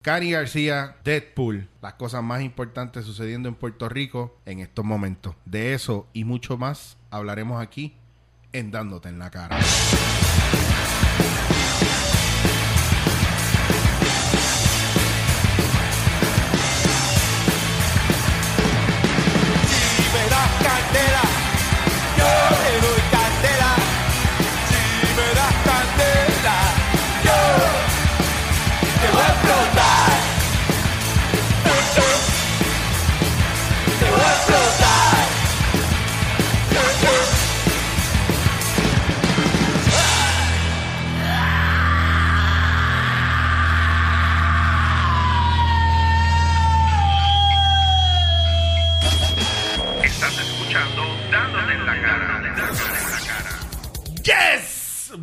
Cani García, Deadpool, las cosas más importantes sucediendo en Puerto Rico en estos momentos. De eso y mucho más hablaremos aquí en Dándote en la cara.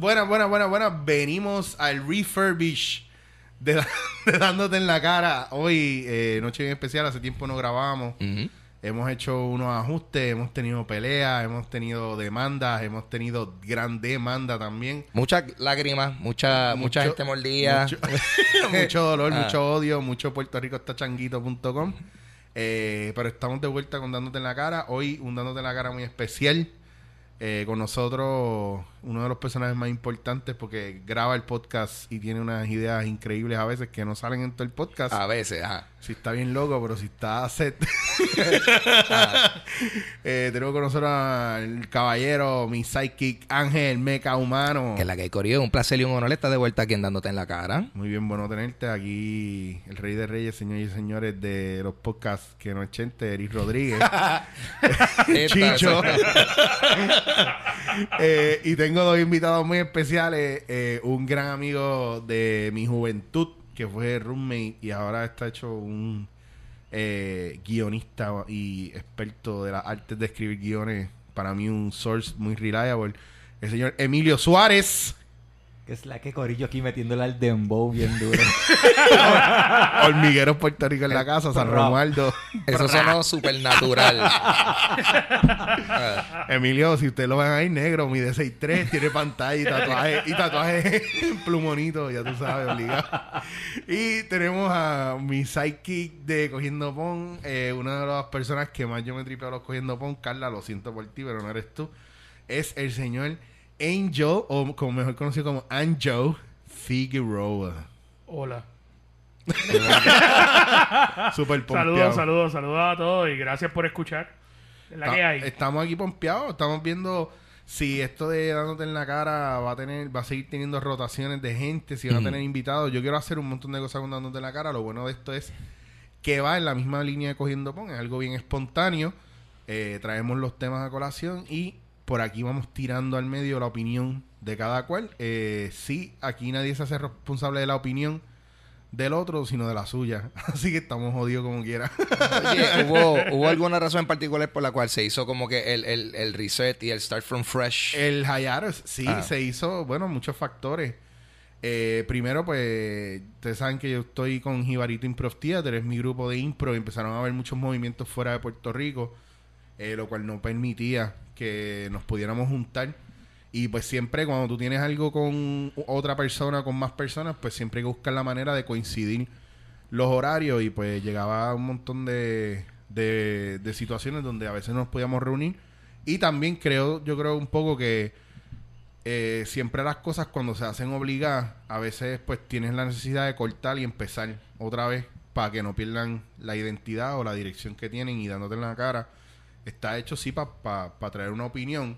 Buenas, buenas, buenas, buenas. Venimos al refurbish de, de Dándote en la cara. Hoy, eh, noche bien especial, hace tiempo no grabamos. Hemos hecho unos ajustes, hemos tenido peleas, hemos tenido demandas, hemos tenido gran demanda también. Muchas lágrimas, mucha, mucha gente mordida. Mucho, mucho dolor, Ah. mucho odio, mucho Puerto Rico está changuito.com. Eh, pero estamos de vuelta con Dándote en la cara. Hoy un Dándote en la cara muy especial. Eh, con nosotros uno de los personajes más importantes porque graba el podcast y tiene unas ideas increíbles a veces que no salen en todo el podcast. A veces, ajá. Si está bien loco, pero si está set. Eh, tenemos con nosotros al caballero, mi sidekick Ángel Meca Humano. Que es la que hay corrido. Un placer y un honor estar de vuelta aquí en dándote en la cara. Muy bien, bueno tenerte aquí, el rey de reyes, señores y señores de los podcasts que no es Chente, Eric Rodríguez, Chicho. Eh, y tengo dos invitados muy especiales, eh, un gran amigo de mi juventud, que fue roommate y ahora está hecho un eh, guionista y experto de las artes de escribir guiones, para mí un source muy reliable, el señor Emilio Suárez. Que es la que Corillo aquí metiéndole al dembow bien duro. Hormigueros Puerto Rico en la casa, San. Romualdo. Eso sonó supernatural. Emilio, si usted lo ven ahí negro, mide 6'3, tiene pantalla y tatuaje, y tatuaje en plumonito, ya tú sabes, obligado. Y tenemos a mi sidekick de Cogiendo Pon, eh, una de las personas que más yo me tripeo a los Cogiendo Pon, Carla, lo siento por ti, pero no eres tú, es el señor Angel, o como mejor conocido como Angel Figueroa. Hola. Super pompeado. Saludos, saludos, saludos a todos y gracias por escuchar. Es la que hay. Estamos aquí pompeados, estamos viendo si esto de dándote en la cara va a tener, va a seguir teniendo rotaciones de gente, si van a tener invitados. Yo quiero hacer un montón de cosas con dándote en la cara. Lo bueno de esto es que va en la misma línea de cogiendo pon, es algo bien espontáneo. Eh, traemos los temas a colación y por aquí vamos tirando al medio la opinión de cada cual. Eh, sí, aquí nadie se hace responsable de la opinión del otro, sino de la suya. Así que estamos jodidos como quiera. Oye, ¿hubo, ¿hubo alguna razón en particular por la cual se hizo como que el, el, el reset y el start from fresh? El Hayaros, sí, Ah. se hizo, bueno, muchos factores. Eh, primero, pues, ustedes saben que yo estoy con Jibarito Improv Theater, es mi grupo de impro, y empezaron a haber muchos movimientos fuera de Puerto Rico, eh, lo cual no permitía que nos pudiéramos juntar. Y pues siempre cuando tú tienes algo con otra persona, con más personas, pues siempre hay que buscar la manera de coincidir los horarios y pues llegaba un montón de, de, de situaciones donde a veces nos podíamos reunir. Y también creo, yo creo un poco que eh, siempre las cosas cuando se hacen obligadas, a veces pues tienes la necesidad de cortar y empezar otra vez para que no pierdan la identidad o la dirección que tienen y dándote en la cara. Está hecho sí para traer una opinión,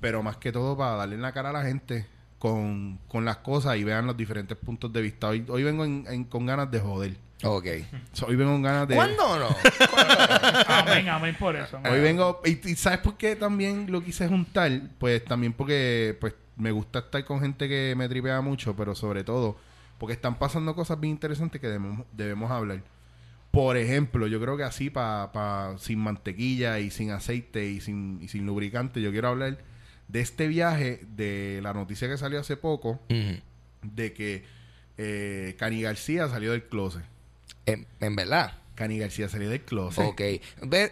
pero más que todo para darle en la cara a la gente con, con las cosas y vean los diferentes puntos de vista. Hoy, hoy vengo en- en- con ganas de joder. Ok. So, hoy vengo con ganas de... ¿Cuándo no? Amén, amén por eso. amén. Hoy vengo, y, y ¿sabes por qué también lo quise juntar? Pues también porque pues me gusta estar con gente que me tripea mucho, pero sobre todo porque están pasando cosas bien interesantes que debemos, debemos hablar. Por ejemplo, yo creo que así, pa, pa- sin mantequilla y sin aceite y sin, y sin lubricante, yo quiero hablar de este viaje, de la noticia que salió hace poco, de que eh, Cani García salió del closet. en, en verdad. Cani García salió del closet. Ok.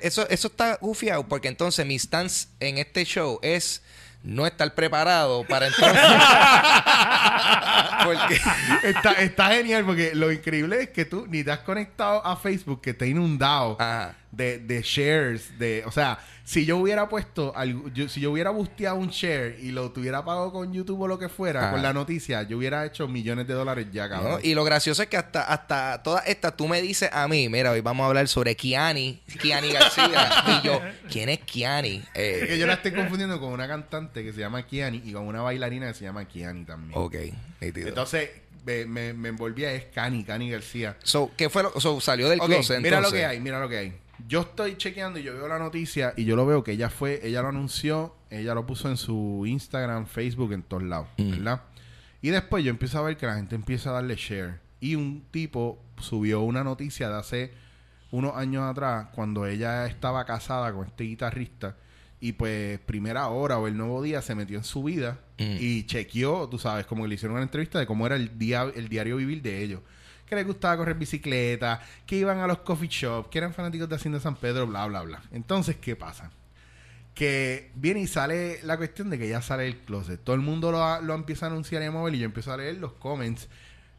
Eso, eso está gufiado porque entonces mi stance en este show es no estar preparado para entonces. porque. Está, está genial porque lo increíble es que tú ni te has conectado a Facebook que te ha inundado Ajá. De, de shares. de O sea, si yo hubiera puesto, algo- yo- si yo hubiera busteado un share y lo tuviera pagado con YouTube o lo que fuera, Ajá. con la noticia, yo hubiera hecho millones de dólares ya, cabrón. ¿no? Y lo gracioso es que hasta, hasta todas estas, tú me dices a mí, mira, hoy vamos a hablar sobre Kiani, Kiani García. y yo, ¿quién es Kiani? Eh, Es que yo la estoy confundiendo con una cantante que se llama Kiani y con una bailarina que se llama Kiani también. ok, nítido. Entonces, me, me, me envolvía, es Cani, Cani García. So, ¿qué fue lo so, salió del Ok, closet mira lo que hay, mira lo que hay. Yo estoy chequeando y yo veo la noticia y yo lo veo que ella fue, ella lo anunció, ella lo puso en su Instagram, Facebook, en todos lados, Mm. ¿verdad? Y después yo empiezo a ver que la gente empieza a darle share. Y un tipo subió una noticia de hace unos años atrás, cuando ella estaba casada con este guitarrista. Y pues, primera hora o el nuevo día se metió en su vida Mm. y chequeó, tú sabes, como que le hicieron una entrevista de cómo era el día, el diario vivir de ellos. Que les gustaba correr bicicleta, que iban a los coffee shops, que eran fanáticos de Hacienda San Pedro, bla, bla, bla. Entonces, ¿qué pasa? Que viene y sale la cuestión de que ya sale el closet. Todo el mundo lo, lo empieza a anunciar y a mover y yo empiezo a leer los comments.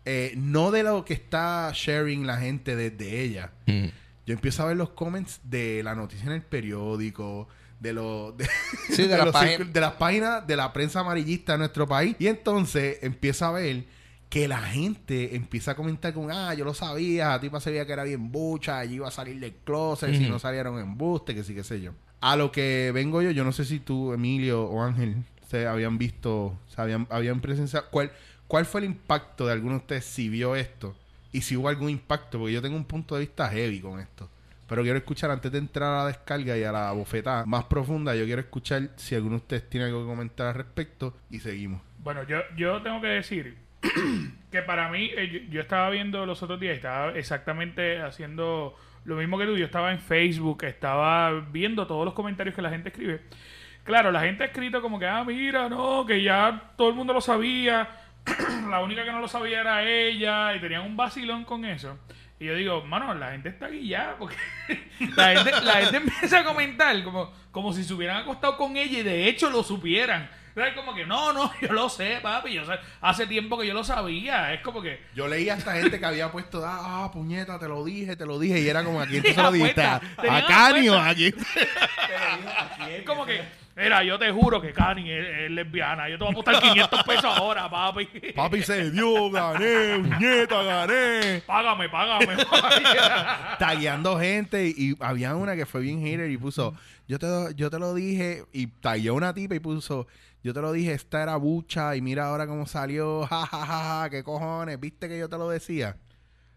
eh, no de lo que está sharing la gente desde ella. Mm. Yo empiezo a ver los comments de la noticia en el periódico, de los de, Sí, de las los de las páginas de la prensa amarillista de nuestro país. Y entonces empiezo a ver que la gente empieza a comentar con, ah, yo lo sabía, a ti se veía que era bien bucha, allí iba a salir del closet, si no salieron en buste, que sí, qué sé yo. A lo que vengo yo, yo no sé si tú, Emilio o Ángel, se habían visto, se habían, habían presenciado, ¿cuál, ¿cuál fue el impacto de alguno de ustedes si vio esto? Y si hubo algún impacto, porque yo tengo un punto de vista heavy con esto. Pero quiero escuchar, antes de entrar a la descarga y a la bofetada más profunda, yo quiero escuchar si alguno de ustedes tiene algo que comentar al respecto y seguimos. Bueno, yo, yo tengo que decir que para mí, eh, yo, estaba viendo los otros días, estaba exactamente haciendo lo mismo que tú. Yo estaba en Facebook, estaba viendo todos los comentarios que la gente escribe. Claro, la gente ha escrito como que, ah, mira, no, que ya todo el mundo lo sabía. la única que no lo sabía era ella y tenían un vacilón con eso. Y yo digo, mano, la gente está guillada porque la, gente, la gente empieza a comentar como, como si se hubieran acostado con ella y de hecho lo supieran. Es como que, no, no, yo lo sé, papi. Yo sé, hace tiempo que yo lo sabía. Es como que, Yo leí a esta gente que había puesto, ah, ah, puñeta, te lo dije, te lo dije, y era como, ¿a quién tú se lo dijiste? ¿A, a Cani o apuesta. a quién? es como que, mira, yo te juro que Cani es, es lesbiana. Yo te voy a apostar 500 pesos ahora, papi. Papi se dio, gané, puñeta, gané. Págame, págame. tagueando gente y, había una que fue bien hater y puso yo te, lo- yo te lo dije y tagueó una tipa y puso yo te lo dije esta era bucha y mira ahora cómo salió ja ja ja ja qué cojones viste que yo te lo decía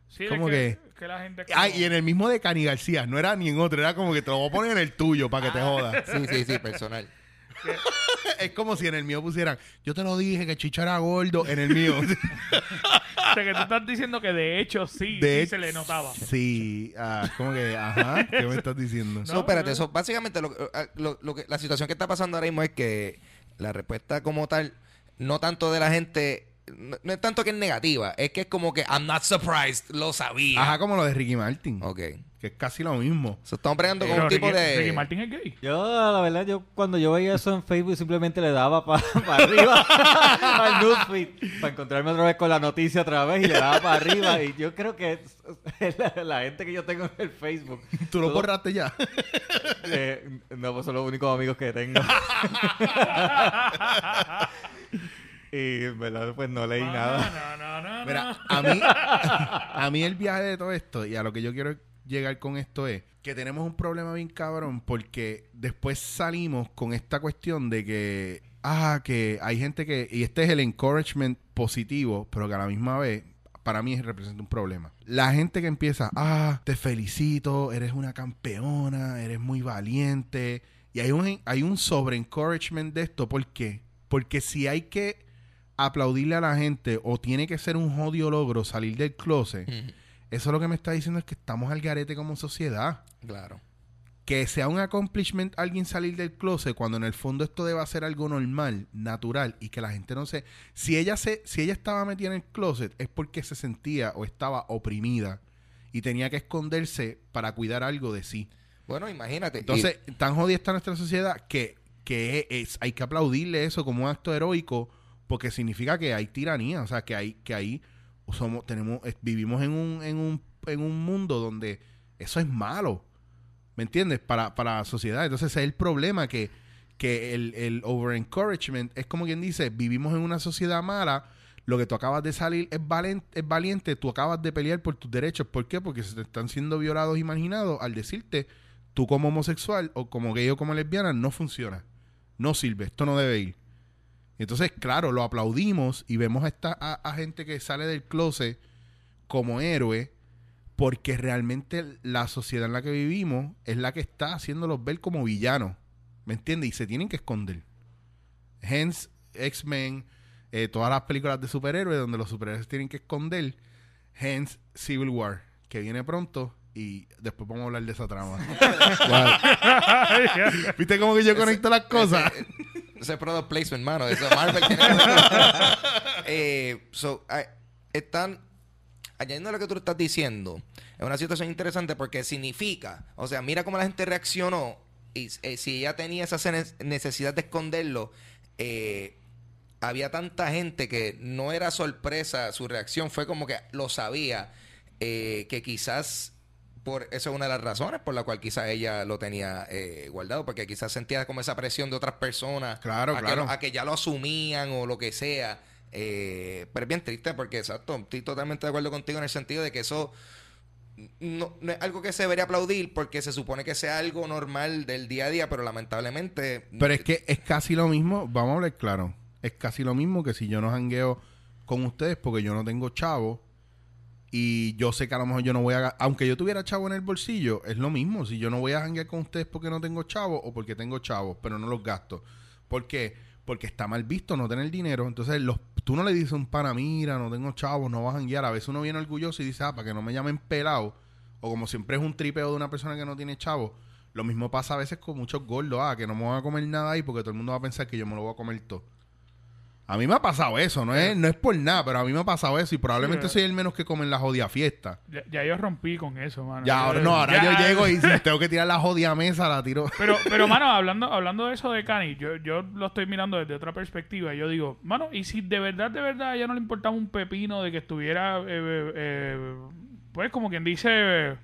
Sí, es ¿Cómo que, que la gente... Ay, como- y en el mismo de Cani García no era ni en otro era como que te lo voy a poner en el tuyo para que te jodas Sí, sí, sí, personal. es como si en el mío pusieran yo te lo dije que Chicho era gordo en el mío O sea, que tú estás diciendo que de hecho sí, de sí se le notaba. sí ah, como que ajá ¿qué me estás diciendo? So, espérate, so, básicamente lo, eh, lo- lo que, la situación que está pasando ahora mismo es que la respuesta como tal, no tanto de la gente, no, no es tanto que es negativa, es que es como que I'm not surprised, lo sabía. ajá como lo de Ricky Martin Ok. Que es casi lo mismo So, estamos pregando con un tipo Ricky, de... Ricky Martin es gay. Yo, la verdad, yo cuando yo veía eso en Facebook simplemente le daba para arriba al newsfeed para encontrarme otra vez con la noticia otra vez y le daba para arriba. Y yo creo que es- la, la gente que yo tengo en el Facebook. tú lo todo- borraste ya eh, no, pues son los únicos amigos que tengo. y en verdad, pues no leí nada. No, no, no, no. Mira, a mí, a mí el viaje de todo esto y a lo que yo quiero llegar con esto es que tenemos un problema bien cabrón porque después salimos con esta cuestión de que, ah, que hay gente que, y este es el encouragement positivo, pero que a la misma vez para mí representa un problema. La gente que empieza, ah, te felicito, eres una campeona, eres muy valiente. Y hay un, hay un sobre-encouragement de esto. ¿Por qué? Porque si hay que aplaudirle a la gente o tiene que ser un jodido logro salir del closet. Eso lo que me está diciendo es que estamos al garete como sociedad. Claro. Que sea un accomplishment alguien salir del closet cuando en el fondo esto debe ser algo normal, natural y que la gente no se... Si ella, se, si ella estaba metida en el closet es porque se sentía o estaba oprimida y tenía que esconderse para cuidar algo de sí. Bueno, imagínate. Entonces, tan jodida está nuestra sociedad que, que es, hay que aplaudirle eso como un acto heroico porque significa que hay tiranía, o sea, que hay que ahí somos tenemos vivimos en un en un en un mundo donde eso es malo. ¿Me entiendes? Para, para la sociedad. Entonces, es el problema que que el, el over encouragement es como quien dice, vivimos en una sociedad mala, lo que tú acabas de salir es, valen- es valiente, tú acabas de pelear por tus derechos. ¿Por qué? Porque se te están siendo violados y al decirte, tú como homosexual o como gay o como lesbiana no funciona, no sirve, esto no debe ir. Entonces, claro, lo aplaudimos y vemos a, esta, a, a gente que sale del closet como héroe porque realmente la sociedad en la que vivimos es la que está haciéndolos ver como villanos. ¿Me entiendes? Y se tienen que esconder. Hence, X-Men, eh, todas las películas de superhéroes donde los superhéroes se tienen que esconder. Hence, Civil War, que viene pronto y después vamos a hablar de esa trama. ¿Viste cómo que yo conecto las cosas? Ese, ese es product placement, mano. Eso Marvel tiene eh, so, están añadiendo a lo que tú estás diciendo. Es una situación interesante porque significa, o sea, mira cómo la gente reaccionó y eh, si ella tenía esa ne- necesidad de esconderlo, eh, había tanta gente que no era sorpresa su reacción, fue como que lo sabía, eh, que quizás por eso es una de las razones por la cual quizás ella lo tenía eh, guardado, porque quizás sentía como esa presión de otras personas Claro, a, claro. Que, a que ya lo asumían o lo que sea. Eh, pero es bien triste porque, exacto, estoy totalmente de acuerdo contigo en el sentido de que eso no, no es algo que se debería aplaudir porque se supone que sea algo normal del día a día, pero lamentablemente... Pero es que es casi lo mismo, vamos a hablar claro, es casi lo mismo que si yo no jangueo con ustedes porque yo no tengo chavo y yo sé que a lo mejor yo no voy a... Aunque yo tuviera chavo en el bolsillo, es lo mismo. Si yo no voy a janguear con ustedes porque no tengo chavo o porque tengo chavos, pero no los gasto. ¿Por qué? Porque está mal visto no tener dinero. Entonces, los, tú no le dices a un pana, mira, no tengo chavos, no vas a janguear. A veces uno viene orgulloso y dice, ah, para que no me llamen pelado. O como siempre es un tripeo de una persona que no tiene chavo. Lo mismo pasa a veces con muchos gordos. Ah, que no me voy a comer nada ahí porque todo el mundo va a pensar que yo me lo voy a comer todo. A mí me ha pasado eso, no es, no es por nada, pero a mí me ha pasado eso y probablemente Sí, soy el menos que come en la jodida fiesta. Ya, ya yo rompí con eso, mano. Ya, ahora Yo- no, ahora ya- yo llego y si tengo que tirar la jodida mesa, la tiro. Pero, pero mano, hablando, hablando de eso de Cani, yo, yo lo estoy mirando desde otra perspectiva. Yo digo, mano, y si de verdad, de verdad, a ella no le importaba un pepino de que estuviera, eh, eh, eh, pues como quien dice, eh,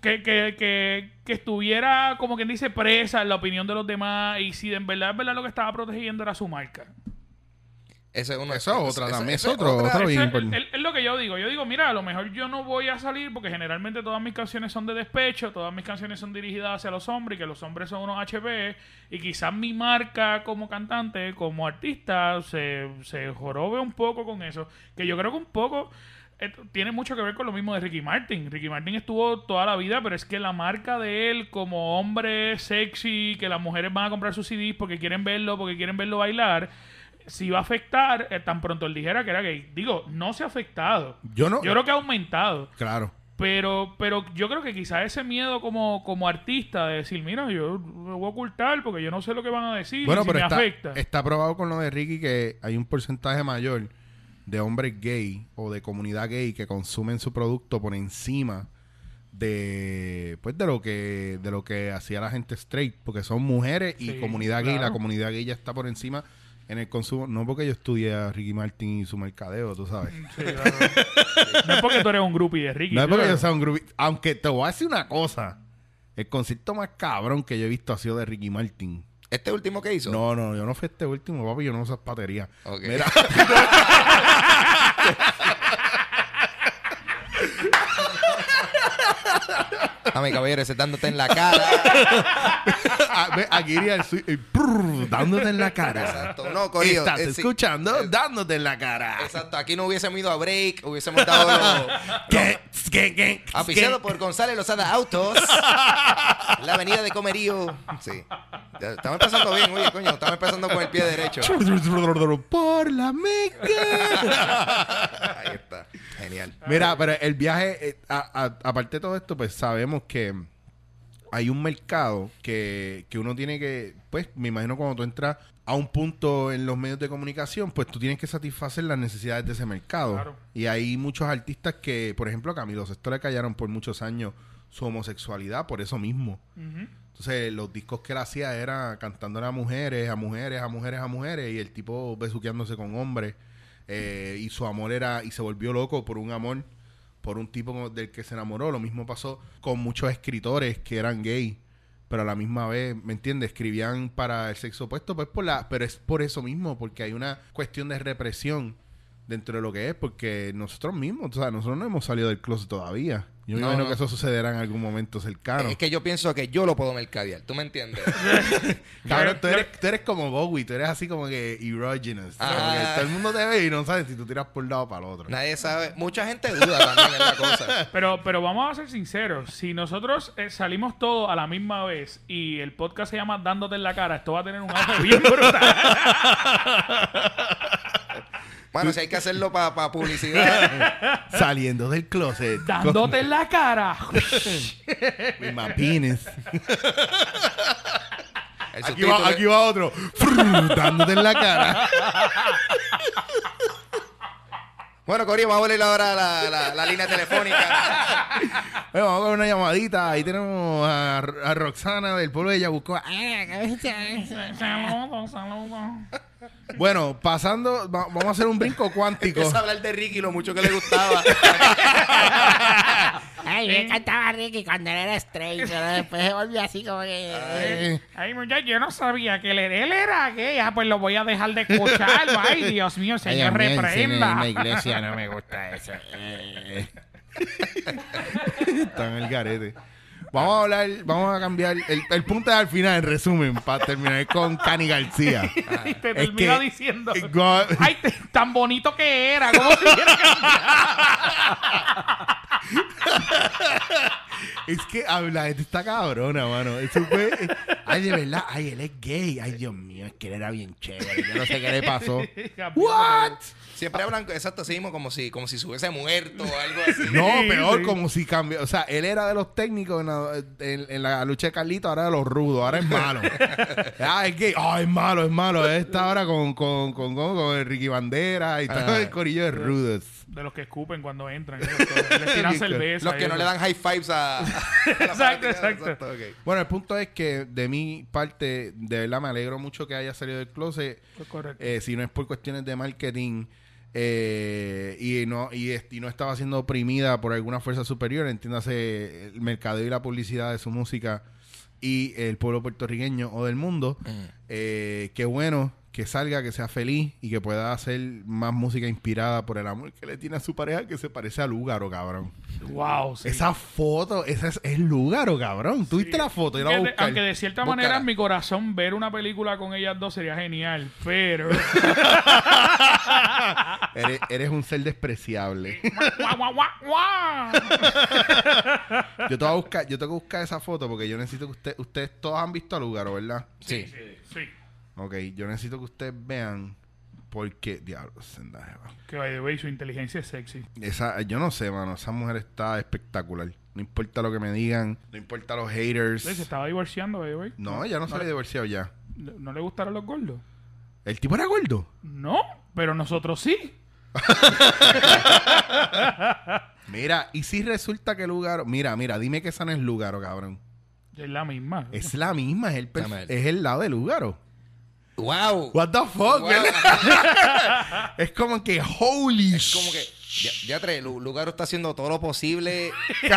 que, que, que, que estuviera, como quien dice, presa en la opinión de los demás, y si de en verdad, en verdad lo que estaba protegiendo era su marca. Ese es uno, Eso es otra también, es otro, otra- bien es, lo que yo digo. Yo digo, mira, a lo mejor yo no voy a salir porque generalmente todas mis canciones son de despecho, todas mis canciones son dirigidas hacia los hombres y que los hombres son unos HP y quizás mi marca como cantante, como artista, se, se jorobe un poco con eso. Que yo creo que un poco tiene mucho que ver con lo mismo de Ricky Martin. Ricky Martin estuvo toda la vida, pero es que la marca de él como hombre sexy, que las mujeres van a comprar sus CDs porque quieren verlo, porque quieren verlo bailar, si va a afectar eh, tan pronto él dijera que era gay. Digo, no se ha afectado. Yo no. Yo creo que ha aumentado. Claro. Pero, pero yo creo que quizás ese miedo como, como artista de decir, mira, yo me voy a ocultar porque yo no sé lo que van a decir Bueno, y si pero me está, afecta. está probado con lo de Ricky que hay un porcentaje mayor de hombres gay o de comunidad gay que consumen su producto por encima de pues de lo que de lo que hacía la gente straight porque son mujeres y comunidad gay la comunidad gay ya está por encima en el consumo no porque yo estudié a Ricky Martin y su mercadeo tú sabes Sí, claro. no es porque tú eres un groupie de Ricky. no es porque claro. yo sea un grupo aunque te voy a decir una cosa el concierto más cabrón que yo he visto ha sido de Ricky Martin Este último que hizo. no, no, yo no fui este último, papi, yo no uso patería. Ok. Mira, A mi caballero, ese dándote en la cara. a- ve, aquí iría el prrr, dándote en la cara. Exacto. No, corillo, Estás eh, escuchando, dándote en la cara. Exacto. Aquí no hubiésemos ido a break, hubiésemos dado. ¿Qué? Aficiado gang. por González Lozada Autos. la avenida de Comerío. Sí. Estamos empezando bien, oye, coño. Estamos empezando con el pie derecho. Por la meca. Ahí está. Genial. Mira, pero el viaje, aparte de todo esto, pues sabemos que hay un mercado que, que uno tiene que, pues me imagino cuando tú entras a un punto en los medios de comunicación, pues tú tienes que satisfacer las necesidades de ese mercado. Y hay muchos artistas que, por ejemplo, a Camilo Sesto le callaron por muchos años su homosexualidad por eso mismo. Ujú. Entonces, los discos que él hacía era cantándole a mujeres, a mujeres, a mujeres, a mujeres, y el tipo besuqueándose con hombres. eh, y su amor era, y se volvió loco por un amor, por un tipo del que se enamoró. Lo mismo pasó con muchos escritores que eran gay, pero a la misma vez, ¿me entiendes? Escribían para el sexo opuesto, pues por la, pero es por eso mismo, porque hay una cuestión de represión dentro de lo que es, porque nosotros mismos, o sea, nosotros no hemos salido del closet todavía. Yo me No, imagino no. que eso sucederá en algún momento cercano. Es que yo pienso que yo lo puedo mercadear. ¿Tú me entiendes? Cabrón, tú eres, tú eres como Bowie, tú eres así como que erogenous. Ah. Como que todo el mundo te ve y no sabe si tú tiras por un lado o para el otro. Nadie sabe. Mucha gente duda también en la cosa. Pero, pero vamos a ser sinceros. Si nosotros eh, salimos todos a la misma vez y el podcast se llama Dándote en la cara, esto va a tener un auge bien brutal. Bueno, si hay que hacerlo para publicidad. Saliendo del closet. Dándote en la cara. Penis. El Aquí va, aquí va otro. Dándote en la cara. Bueno, Cory, vamos a volver ahora a la, la, la línea telefónica. Bueno, vamos con una llamadita. Ahí tenemos a, a Roxana del pueblo de Yabucoa. saludos, saludos. Bueno, pasando, va- vamos a hacer un brinco cuántico. Empieza a hablar de Ricky, lo mucho que le gustaba. Ay, me encantaba Ricky cuando él era straight, pero después se volvió así como que... eh, Ay, muchacho, yo no sabía que él era, él era gay. Ah, pues lo voy a dejar de escuchar. Ay, Dios mío, señor, reprenda. iglesia no me gusta eso. Está en el garete. Vamos a hablar, vamos a cambiar. El, el punto es al final, en resumen, para terminar con Cani García. Y te Es que- diciendo. Ay, te- tan bonito que era. ¿Cómo se quiere Es que habla, gente está cabrona, mano. Eso fue. Ay, de verdad. Ay, él es gay. Ay, Dios mío, es que él era bien chévere. Yo no sé qué le pasó. cambiar? ¿What? Siempre hablan, exacto, así mismo, como si, como si se hubiese muerto o algo así. No, peor, sí. como si cambió. O sea, él era de los técnicos en la, en- en la lucha de Carlito, ahora de los rudos, ahora es malo. ah, es gay. Ah, es malo, es malo. Él está ahora con, con, con, con, con el Ricky Bandera y todo Ah. el corillo de rudos. De los que escupen cuando entran. todo. Les tiran cerveza. Los que no le dan high fives a. a Exacto, exacto. ok. Bueno, el punto es que de mi parte, de verdad me alegro mucho que haya salido del closet. Eso es correcto. Eh, si no es por cuestiones de marketing eh, y no y, no estaba siendo oprimida por alguna fuerza superior, entiéndase el mercadeo y la publicidad de su música y el pueblo puertorriqueño o del mundo, eh, qué bueno que salga, que sea feliz y que pueda hacer más música inspirada por el amor que le tiene a su pareja que se parece a Lúgaro, cabrón. wow, sí. Esa foto, esa es, es Lúgaro, cabrón. ¿Tú viste la foto? Yo la Aunque aunque de cierta manera en mi corazón ver una película con ellas dos sería genial, pero Eres, eres un ser despreciable. Yo te voy a buscar, yo tengo que buscar esa foto porque yo necesito que usted, ustedes todos han visto a Lugaro, ¿verdad? Sí. sí. Ok, yo necesito que ustedes vean porque diablos, Zendaya, va. Que by the way, su inteligencia es sexy. Esa, yo no sé, mano, esa mujer está espectacular. No importa lo que me digan, no importa los haters. Se estaba divorciando, by the way. No, ya no sale divorciado ya. ¿No, no le gustaron los gordos? ¿El tipo era gordo? No, pero nosotros sí. Mira, y si resulta que Lugaro, mira, mira, dime que esa no es Lugaro, cabrón. Es la misma. Es la misma, es el, es el lado de Lugaro. ¡Wow! What the fuck, Wow. es como que holy Es como que. Ya, ya tres, Lu- Lugaro está haciendo todo lo posible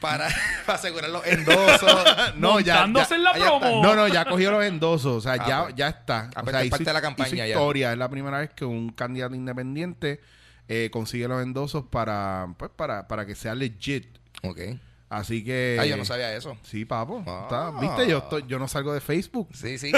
para, para asegurar los endosos. No, ya, Montándose ya- en la promo. No, no, ya cogió los endosos. O sea, Ah, ya, pues. ya está. Ah, o pues sea, es parte de la campaña hizo ya. historia. Es la primera vez que un candidato independiente eh, consigue los endosos para, pues, para, para que sea legit. Ok. Así que... Ah, yo no sabía eso. Sí, papo. Ah. Está- ¿Viste? Yo, estoy, yo no salgo de Facebook. Sí, sí.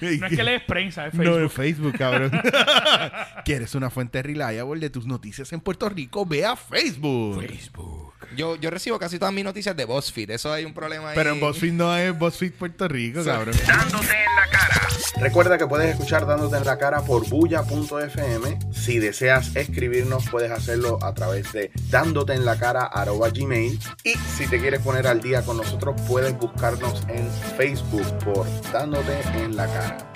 No es que lees prensa, es No, Facebook. de Facebook, cabrón. ¿Quieres una fuente reliable de tus noticias en Puerto Rico? Ve a Facebook. Facebook. Yo, yo recibo casi todas mis noticias de BuzzFeed. Eso hay un problema ahí. Pero en BuzzFeed no es BuzzFeed Puerto Rico, cabrón. Dándote en la cara. Recuerda que puedes escuchar Dándote en la cara por bulla.fm. Si deseas escribirnos, puedes hacerlo a través de dándote en la cara arroba gmail. Y si te quieres poner al día con nosotros, puedes buscarnos en Facebook por Dándote en la cara.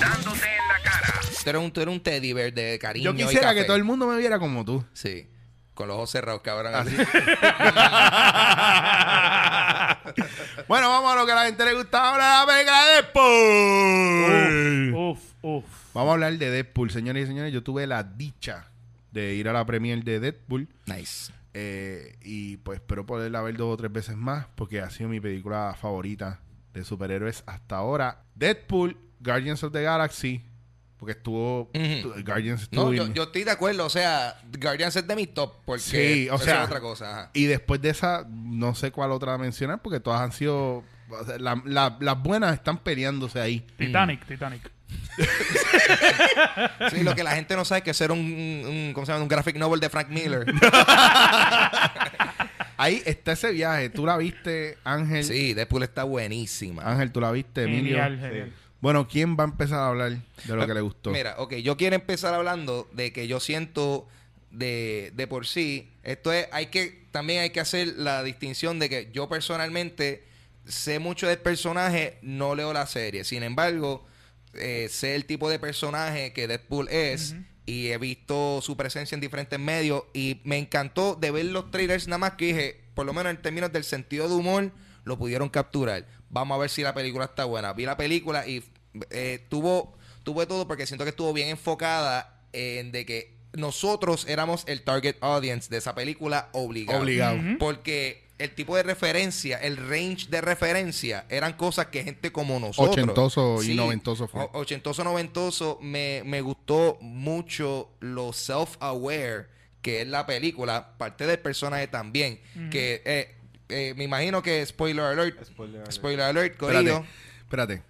Dándote en la cara. Tú eres un, tú eres un teddy bear de cariño Yo y quisiera café. que todo el mundo me viera como tú. Sí. Con los ojos cerrados, cabrón. Así. bueno, vamos a lo que a la gente le gusta ahora, la película de Deadpool. Uf, uf. Vamos a hablar de Deadpool, señores y señores. Yo tuve la dicha de ir a la premiere de Deadpool. Nice. eh, y pues espero poderla ver dos o tres veces más porque ha sido mi película favorita de superhéroes hasta ahora. Deadpool, Guardians of the Galaxy, porque estuvo... Guardians estuvo... No, yo, estoy de acuerdo. O sea, Guardians es de mi top. Porque Sí, o eso sea- es otra cosa. ajá. Y después de esa, no sé cuál otra mencionar, porque todas han sido. o sea, la- la- las buenas están peleándose ahí. Titanic, Titanic. Sí, lo que la gente no sabe es que ser un, un, ¿cómo se llama? un graphic novel de Frank Miller. Ahí está ese viaje. Tú la viste, Ángel. Sí, Deadpool está buenísima. Ángel, tú la viste, Emilio. Genial, genial. Bueno, ¿quién va a empezar a hablar de lo que le gustó? Mira, ok, yo quiero empezar hablando de que yo siento de, de por sí, esto es, hay que, también hay que hacer la distinción de que yo personalmente sé mucho del personaje, no leo la serie. Sin embargo, eh, sé el tipo de personaje que Deadpool es y he visto su presencia en diferentes medios y me encantó de ver los trailers nada más que dije, por lo menos en términos del sentido de humor, lo pudieron capturar. Vamos a ver si la película está buena. Vi la película y eh, tuvo, tuvo de todo porque siento que estuvo bien enfocada en de que nosotros éramos el target audience de esa película obligado. Obligado. Porque el tipo de referencia, el range de referencia, eran cosas que gente como nosotros. Ochentoso y noventoso fue. ochentoso, noventoso. Me, me gustó mucho lo self-aware que es la película, parte del personaje también. Que eh, eh, me imagino que spoiler alert. Spoiler alert. Spoiler alert, espérate.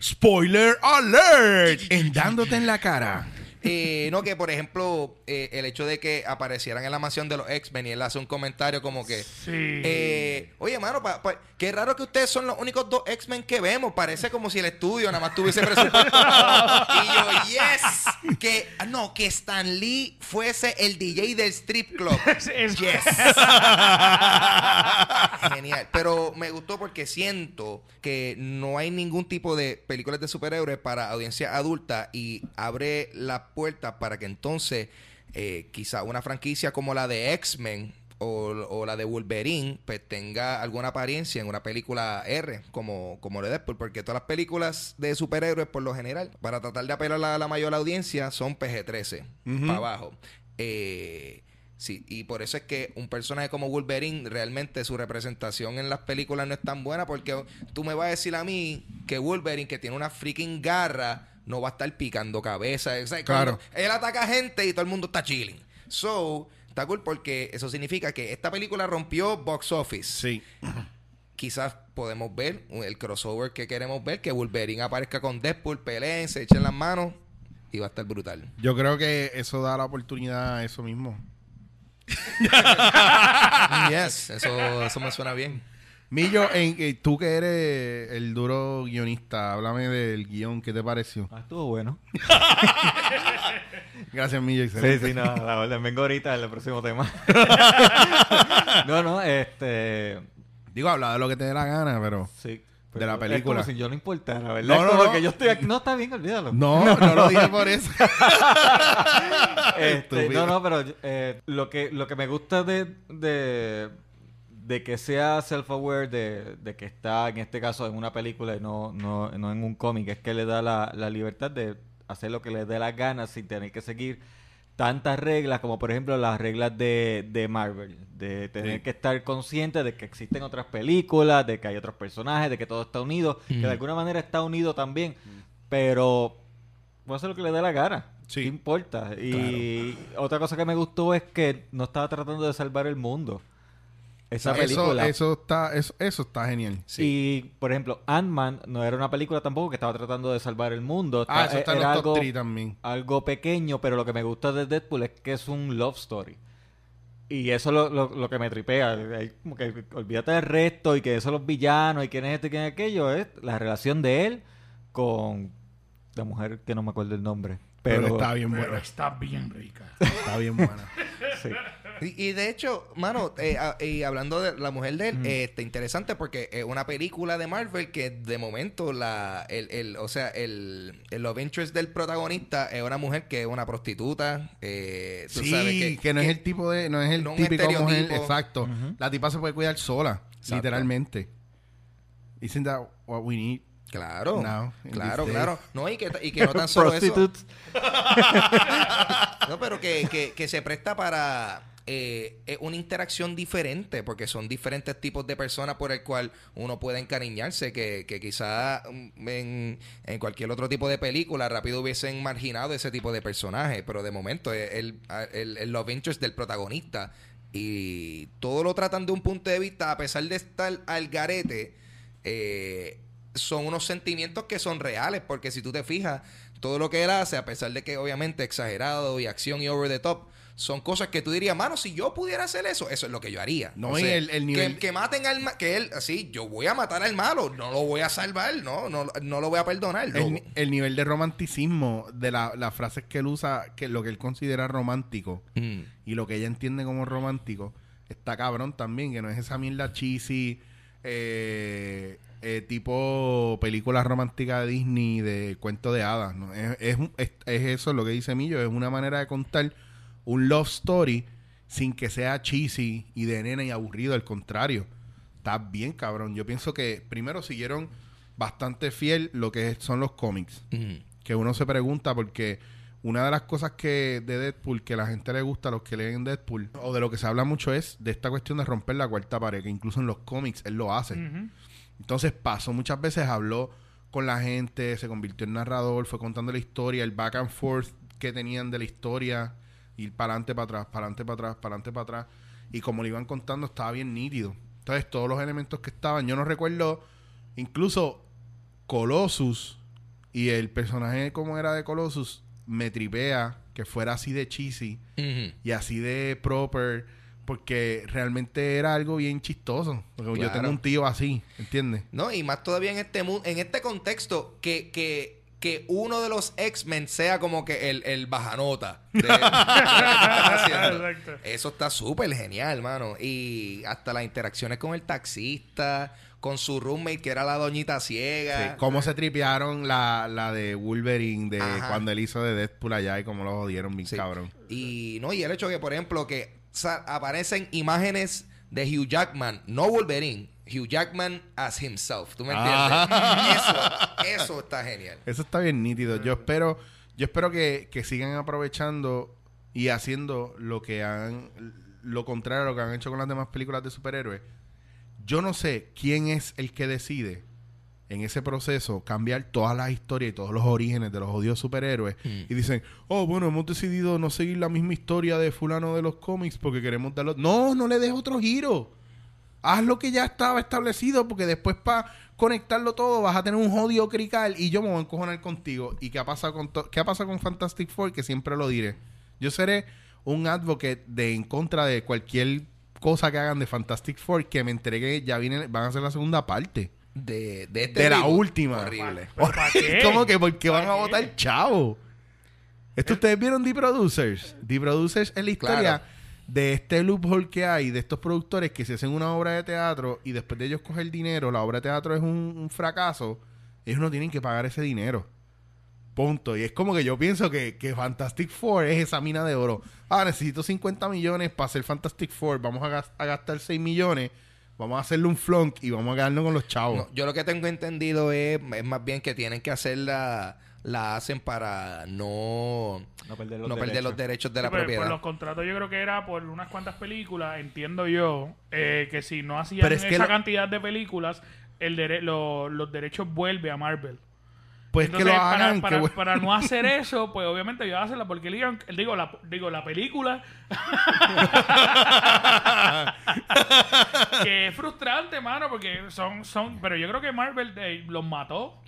Spoiler alert. En dándote en la cara. Eh, no, que por ejemplo, eh, el hecho de que aparecieran en la mansión de los X-Men y él hace un comentario como que. Sí. eh, Oye, mano, pa- pa- qué raro que ustedes son los únicos dos X-Men que vemos. Parece como si el estudio nada más tuviese presupuesto. y yo, yes. Que, ah, no, que Stan Lee fuese el DJ del strip club. Es- Yes. Genial. Pero me gustó porque siento que no hay ningún tipo de películas de superhéroes para audiencia adulta y abre la puerta para que entonces eh, quizá una franquicia como la de X-Men o, o la de Wolverine pues tenga alguna apariencia en una película R como, como de Deadpool porque todas las películas de superhéroes por lo general para tratar de apelar a la, mayor audiencia son PG-13 para abajo. Eh, Sí, y por eso es que un personaje como Wolverine, realmente su representación en las películas no es tan buena, porque tú me vas a decir a mí que Wolverine, que tiene una freaking garra, no va a estar picando cabeza. O sea, Claro. Él ataca gente y todo el mundo está chilling. So, está cool porque eso significa que esta película rompió box office. Sí. Quizás podemos ver el crossover que queremos ver, que Wolverine aparezca con Deadpool, peleen, se echen las manos y va a estar brutal. Yo creo que eso da la oportunidad a eso mismo. yes, eso, eso me suena bien. Millo, en, eh, tú que eres el duro guionista, háblame del guion, ¿qué te pareció? Ah, estuvo bueno. Gracias, Millo. Sí, excelente. sí, no, la orden. Vengo ahorita en el próximo tema. no, no, este. Digo, habla de lo que te dé la gana, pero... Sí. De la es película. como si yo no importara, ¿verdad? No, Es no, no. que yo estoy aquí. No, está bien, olvídalo. No, no lo dije por eso. Este, no, no, pero eh, lo, que, lo que me gusta de, de, de que sea self-aware, de, de que está en este caso en una película y no, no, no en un cómic, es que le da la, la libertad de hacer lo que le dé las ganas sin tener que seguir tantas reglas como por ejemplo las reglas de, de Marvel, de tener Sí. que estar consciente de que existen otras películas, de que hay otros personajes, de que todo está unido, que de alguna manera está unido también, pero puede hacer lo que le dé la gana. Sí. ¿Qué importa? Y otra cosa que me gustó es que no estaba tratando de salvar el mundo. Esa Eso, película. eso está, eso, eso está genial. Y, por ejemplo, Ant-Man no era una película tampoco que estaba tratando de salvar el mundo. Ah, Está- eso está en era los top algo, 3 también. algo pequeño, pero lo que me gusta de Deadpool es que es un love story. Y eso es lo, lo, lo que me tripea. Hay como que olvídate del resto y que esos son los villanos y quién es este y quién es aquello. Es la relación de él con la mujer que no me acuerdo el nombre. Pero, Pero, está bien Pero buena. está bien rica. Está bien buena. sí. Y, y de hecho, mano, eh, a- y hablando de la mujer de él, Mm. eh, está interesante porque es una película de Marvel que de momento la, el, el, o sea, el, el love interest del protagonista es una mujer que es una prostituta. Eh, tú Sí, sabes que, no es el tipo de, no es el no típico mujer, exacto. La tipa se puede cuidar sola, Exacto. literalmente. Isn't that what we need? Claro, claro, claro. No, y que, y que no tan solo eso. No, pero que, que, que se presta para eh, eh, una interacción diferente, porque son diferentes tipos de personas por el cual uno puede encariñarse, que, que quizá mm, en, en cualquier otro tipo de película rápido hubiesen marginado ese tipo de personaje, pero de momento es el, el, el love interest del protagonista. Y todo lo tratan de un punto de vista, a pesar de estar al garete, eh, son unos sentimientos que son reales, porque si tú te fijas, todo lo que él hace, a pesar de que obviamente exagerado y acción y over the top, son cosas que tú dirías, mano, si yo pudiera hacer eso, eso es lo que yo haría. No, O y sea, el- el nivel- Que, que maten al ma- que él, así, yo voy a matar al malo, no lo voy a salvar, no, no, no lo voy a perdonar. El, ni- el nivel de romanticismo de la- las frases que él usa, que lo que él considera romántico Mm. y lo que ella entiende como romántico, está cabrón también, que no es esa mierda cheesy, eh, eh, tipo película romántica de Disney de cuento de hadas. ¿no? Es, es, un- es- es eso lo que dice Millo, es una manera de contar un love story sin que sea cheesy y de nena y aburrido, al contrario. Está bien, cabrón. Yo pienso que primero siguieron bastante fiel lo que son los cómics Mm. que uno se pregunta porque una de las cosas que de Deadpool que a la gente le gusta a los que leen Deadpool o de lo que se habla mucho es de esta cuestión de romper la cuarta pared que incluso en los cómics él lo hace entonces pasó muchas veces habló con la gente se convirtió en narrador fue contando la historia el back and forth que tenían de la historia ir para adelante para atrás para adelante para atrás para adelante para atrás y como le iban contando estaba bien nítido entonces todos los elementos que estaban yo no recuerdo incluso Colossus y el personaje como era de Colossus me tripea que fuera así de cheesy y así de proper porque realmente era algo bien chistoso. Porque yo tengo un tío así, ¿entiendes? No, y más todavía en este mundo, en este contexto, que, que, que uno de los X-Men sea como que el, el bajanota. de-. Eso está súper genial, mano. Y hasta las interacciones con el taxista, con su roommate que era la doñita ciega. Sí, Cómo se tripearon la, la de Wolverine de Ajá. cuando él hizo de Deadpool allá y cómo lo jodieron bien Sí. cabrón. Y no, y el hecho que, por ejemplo, que aparecen imágenes de Hugh Jackman, no Wolverine, Hugh Jackman as himself. ¿Tú me entiendes? Eso, eso está genial. Eso está bien nítido. Yo espero, yo espero que, que sigan aprovechando y haciendo lo que han, lo contrario a lo que han hecho con las demás películas de superhéroes. Yo no sé quién es el que decide en ese proceso cambiar todas las historias y todos los orígenes de los odios superhéroes y dicen, oh, bueno, hemos decidido no seguir la misma historia de fulano de los cómics porque queremos darlo... No, no le des otro giro. Haz lo que ya estaba establecido porque después para conectarlo todo vas a tener un jodido crical y yo me voy a encojonar contigo. ¿Y qué ha pasado con, to- qué ha pasado con Fantastic Four? Que siempre lo diré. Yo seré un advocate de en contra de cualquier cosa que hagan de Fantastic Four que me entregue, ya viene, van a hacer la segunda parte. De, de este De la última. Horrible. ¿Pero para qué? ¿Cómo que? Porque van a ¿Para votar chavo. Esto ustedes vieron The Producers. The Producers es la historia Claro. De este loophole que hay de estos productores que se hacen una obra de teatro y después de ellos coger dinero, la obra de teatro es un, fracaso, ellos no tienen que pagar ese dinero. Punto. Y es como que yo pienso que, que Fantastic Four es esa mina de oro. Ah, necesito 50 millones para hacer Fantastic Four. Vamos a, gas- a gastar 6 millones. Vamos a hacerle un flunk y vamos a quedarnos con los chavos. Yo lo que tengo entendido es, es más bien que tienen que hacerla, la hacen para no, No perder los no perder los derechos de la pero propiedad. Por los contratos yo creo que era por unas cuantas películas, entiendo yo, eh, que si no hacían es que esa lo- cantidad de películas, el dere- lo- los derechos vuelve a Marvel. Pues que Entonces, lo para- hagan. Para, que bueno. para no hacer eso, pues obviamente a hacer la porquería. Digo, la, digo, la película. que es frustrante, mano, porque son, son. Pero yo creo que Marvel eh, los mató.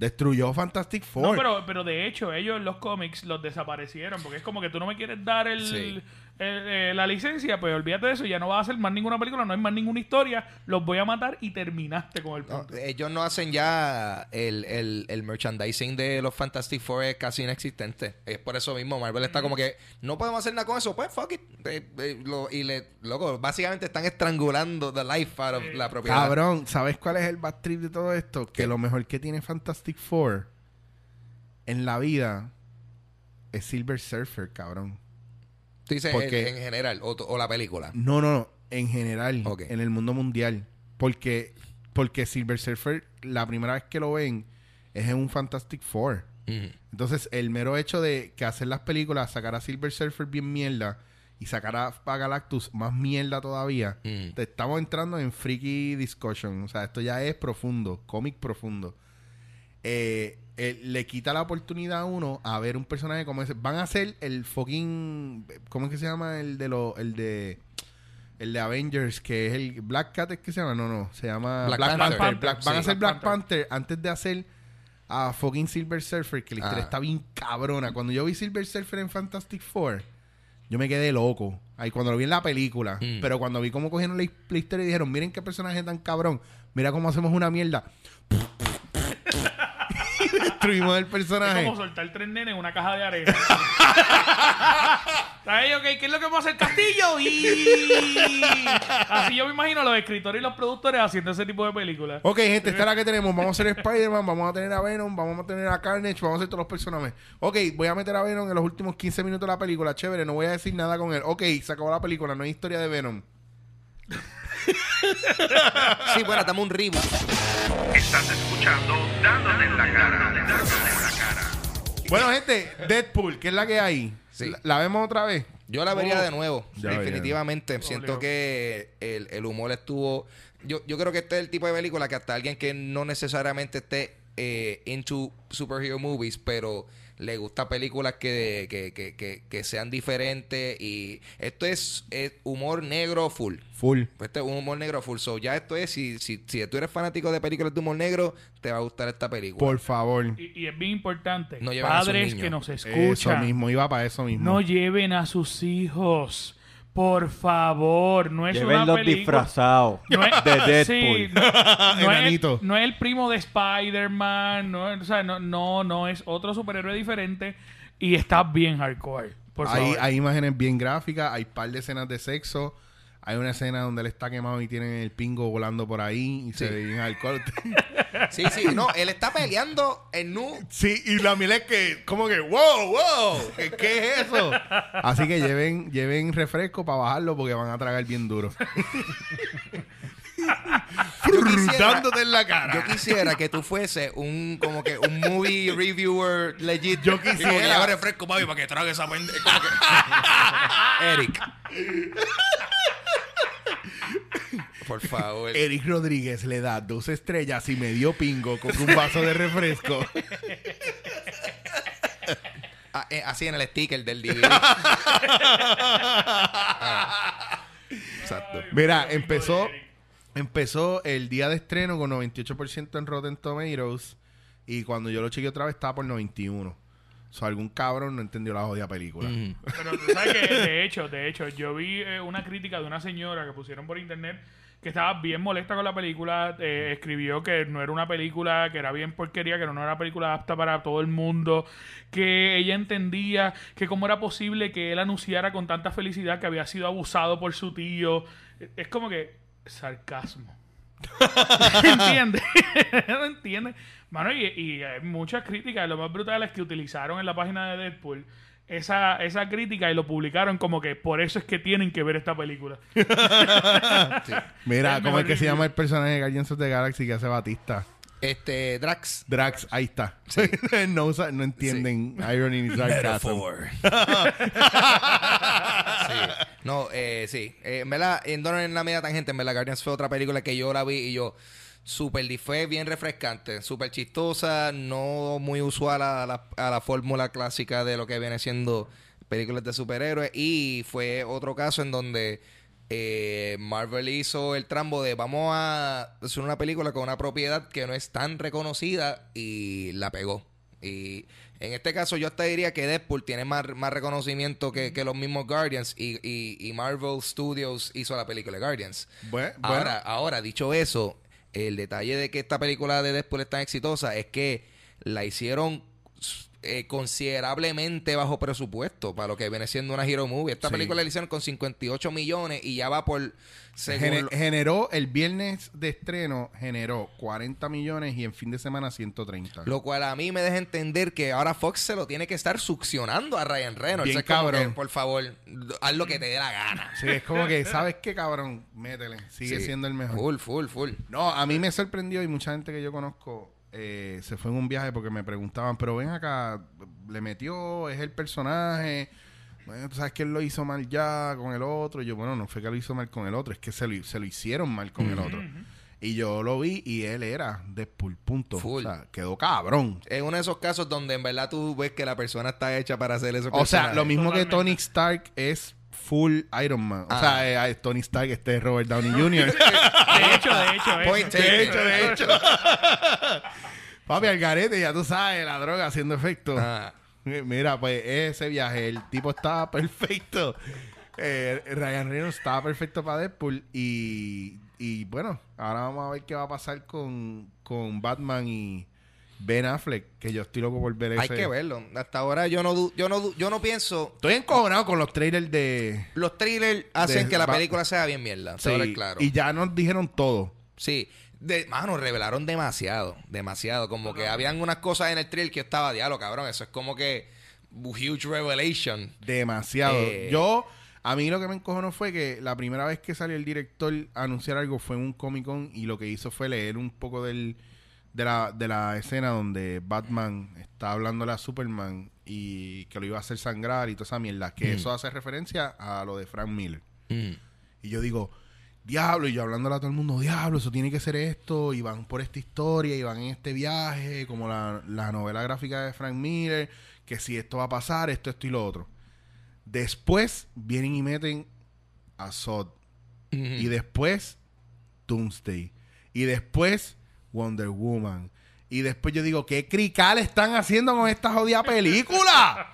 Destruyó Fantastic Four. No, pero, pero de hecho, ellos en los cómics los desaparecieron. Porque es como que tú no me quieres dar el, Sí. Eh, la licencia, pues olvídate de eso. Ya no vas a hacer más ninguna película, no hay más ninguna historia. Los voy a matar y terminaste con el No, punto. ellos no hacen ya el, el, el merchandising de los Fantastic Four es casi inexistente. Es por eso mismo Marvel está como que no podemos hacer nada con eso. Pues fuck it. Eh, eh, lo- y le, loco, básicamente están estrangulando the life out of la propiedad. Cabrón, ¿sabes cuál es el bad trip de todo esto? Que ¿Qué? lo mejor que tiene Fantastic Four en la vida es Silver Surfer, cabrón. Tú dices porque- en, en general o, o la película. No, no, no. En general, Ok. en el mundo mundial. Porque, porque Silver Surfer, la primera vez que lo ven, es en un Fantastic Four. Entonces, el mero hecho de que hacer las películas, sacar a Silver Surfer bien mierda y sacar a, a Galactus más mierda todavía, Mm. te estamos entrando en freaky discussion. O sea, esto ya es profundo, cómic profundo. Eh, eh, le quita la oportunidad a uno a ver un personaje como ese. Van a hacer el fucking. ¿Cómo es que se llama? El de los. El de. El de Avengers, que es el. Black Cat, ¿es que se llama? No, no. Se llama Black Black, Panther. Panther. Black- van a hacer Black Black Panther antes de hacer a fucking Silver Surfer, que la historia Ah. está bien cabrona. Cuando yo vi Silver Surfer en Fantastic Four, yo me quedé loco. Ahí cuando lo vi en la película. Mm. Pero cuando vi cómo cogieron la, la historia y dijeron, miren qué personaje tan cabrón. Mira cómo hacemos una mierda. Y destruimos el Es personaje. como soltar tres nenes en una caja de arena. Ahí, ok, ¿qué es lo que vamos a hacer? ¡Castillo! Y... Así yo me imagino a los escritores y los productores haciendo ese tipo de películas. Ok, gente, esta es la que tenemos. Vamos a hacer Spider-Man, vamos a tener a Venom, vamos a tener a Carnage, vamos a hacer todos los personajes. Ok, voy a meter a Venom en los últimos 15 minutos de la película. Chévere, no voy a decir nada con él. Ok, se acabó la película, no hay historia de Venom. Sí, bueno, dame un reboot. Estás escuchando Dándote en la cara. Dándote en la cara. Bueno, gente, Deadpool, ¿qué es la que hay? Sí. ¿La, la vemos otra vez? Yo la vería Oh. de nuevo, Ya, definitivamente. Siento que el, el humor estuvo... Yo, yo creo que este es el tipo de película que hasta alguien que no necesariamente esté eh, into superhero movies, pero le gusta películas que, que, que, que, que sean diferentes y esto es, es humor negro full. Full. Este es un humor negro full. So, ya esto es, si, si, si tú eres fanático de películas de humor negro, te va a gustar esta película. Por favor. Y, y es bien importante. No lleven a sus Padres niños. que nos Eso escuchan. mismo, iba para eso mismo. No lleven a sus hijos. Por favor, no es una Llévenlos película. disfrazados No es- de Deadpool. Sí, no, no es, Enanito. el, no es el primo de Spider-Man, no, es- o sea, no, no, no es otro superhéroe diferente y está bien hardcore. Por hay, favor. hay imágenes bien gráficas, hay par de escenas de sexo. Hay una escena donde él está quemado y tiene el pingo volando por ahí y se Sí. ve bien alcohol. Sí, sí, no, él está peleando en nu. sí, y la mira es que, como que, wow, wow, ¿qué, qué es eso? Así que lleven, lleven refresco para bajarlo porque van a tragar bien duro. Yo Dándote en la cara. Yo quisiera que tú fuese un como que un movie reviewer legit. Yo quisiera. lleva refresco, papi, para que trague esa pendeja. Eric. Por favor. Eric Rodríguez le da dos estrellas y me dio pingo con un vaso de refresco. Ah, eh, así en el sticker del DVD. Ah. Exacto. Mira, empezó, empezó el día de estreno con 98% en Rotten Tomatoes y cuando yo lo chequeé otra vez estaba por 91. O sea, algún cabrón no entendió la jodida película. Mm. Pero tú sabes que, de hecho, de hecho, yo vi eh, una crítica de una señora que pusieron por internet que estaba bien molesta con la película. eh, escribió que no era una película, que era bien porquería, que no era una película apta para todo el mundo. Que ella entendía que cómo era posible que él anunciara con tanta felicidad que había sido abusado por su tío. Es como que sarcasmo. ¿Entiendes? ¿No entiendes? Mano, y, y hay muchas críticas. Lo más brutal es que utilizaron en la página de Deadpool esa, esa crítica y lo publicaron como que por eso es que tienen que ver esta película. Mira, ¿cómo es que se llama el personaje de Guardians of the Galaxy que hace Batista? Este, Drax. Drax, ahí está. no, no entienden irony ni. No, eh, sí. Eh, en verdad, en, no en la media tangente, en verdad, Guardians fue otra película que yo la vi y yo... Super fue bien refrescante, súper chistosa, no muy usual a la, a la fórmula clásica de lo que viene siendo películas de superhéroes. Y fue otro caso en donde eh, Marvel hizo el trambo de vamos a hacer una película con una propiedad que no es tan reconocida y la pegó. Y en este caso yo hasta diría que Deadpool tiene más, más reconocimiento que, que los mismos Guardians y, y- y Marvel Studios hizo la película de Guardians. Ahora, bueno. ahora, dicho eso, el detalle de que esta película de Deadpool es tan exitosa es que la hicieron eh, considerablemente bajo presupuesto para lo que viene siendo una hero movie. Esta Sí. película la hicieron con 58 millones y ya va por según generó el viernes de estreno, generó 40 millones y en fin de semana 130. Lo cual a mí me deja entender que ahora Fox se lo tiene que estar succionando a Ryan Reynolds. Bien cabrón. que, por favor, haz lo que te dé la gana. Sí, es como que, ¿sabes qué, cabrón? Métele. Sigue Sí. siendo el mejor. Full, full, full. No, a mí me sorprendió y mucha gente que yo conozco eh, se fue en un viaje porque me preguntaban, pero ven acá, le metió, es el personaje. Bueno, tú sabes que él lo hizo mal ya con el otro. Y yo, bueno, no fue que lo hizo mal con el otro, es que se lo, se lo hicieron mal con el otro. Y yo lo vi y él era Deadpool, punto. Full. O sea, quedó cabrón. Es uno de esos casos donde en verdad tú ves que la persona está hecha para hacer eso. O sea, lo mismo que Tony Stark es full Iron Man. O Ah. sea, eh, Tony Stark, este es Robert Downey Jr. De hecho, de hecho, eso. Point taken. De hecho, de hecho. Papi, al garete, ya tú sabes, la droga haciendo efecto. Ah. Mira, pues ese viaje, el tipo estaba perfecto. Eh, Ryan Reynolds estaba perfecto para Deadpool. Y, y bueno, ahora vamos a ver qué va a pasar con, con Batman y Ben Affleck, que yo estoy loco por ver ese. Hay que verlo. Hasta ahora yo no, yo no, yo no pienso. Estoy encojonado con los trailers de. Los trailers hacen De- que la película sea bien mierda. Sí, Sí, claro. Y ya nos dijeron todo. Sí. De, mano, revelaron demasiado. Demasiado. Como que habían unas cosas en el trailer que yo estaba diablo, cabrón. Eso es como que. Huge revelation. Demasiado. Eh. Yo, a mí lo que me encojonó fue que la primera vez que salió el director a anunciar algo fue en un Comic Con y lo que hizo fue leer un poco del, de, la, de la escena donde Batman está hablándole a Superman y que lo iba a hacer sangrar y toda esa mierda. Que eso hace referencia a lo de Frank Miller. Mm. Y yo digo, diablo, y yo hablándole a todo el mundo, diablo, eso tiene que ser esto, y van por esta historia, y van en este viaje, como la, la novela gráfica de Frank Miller, que si esto va a pasar, esto, esto y lo otro. Después vienen y meten a Sod. Y después Doomsday. Y después Wonder Woman. Y después yo digo, ¿qué crical están haciendo con esta jodida película?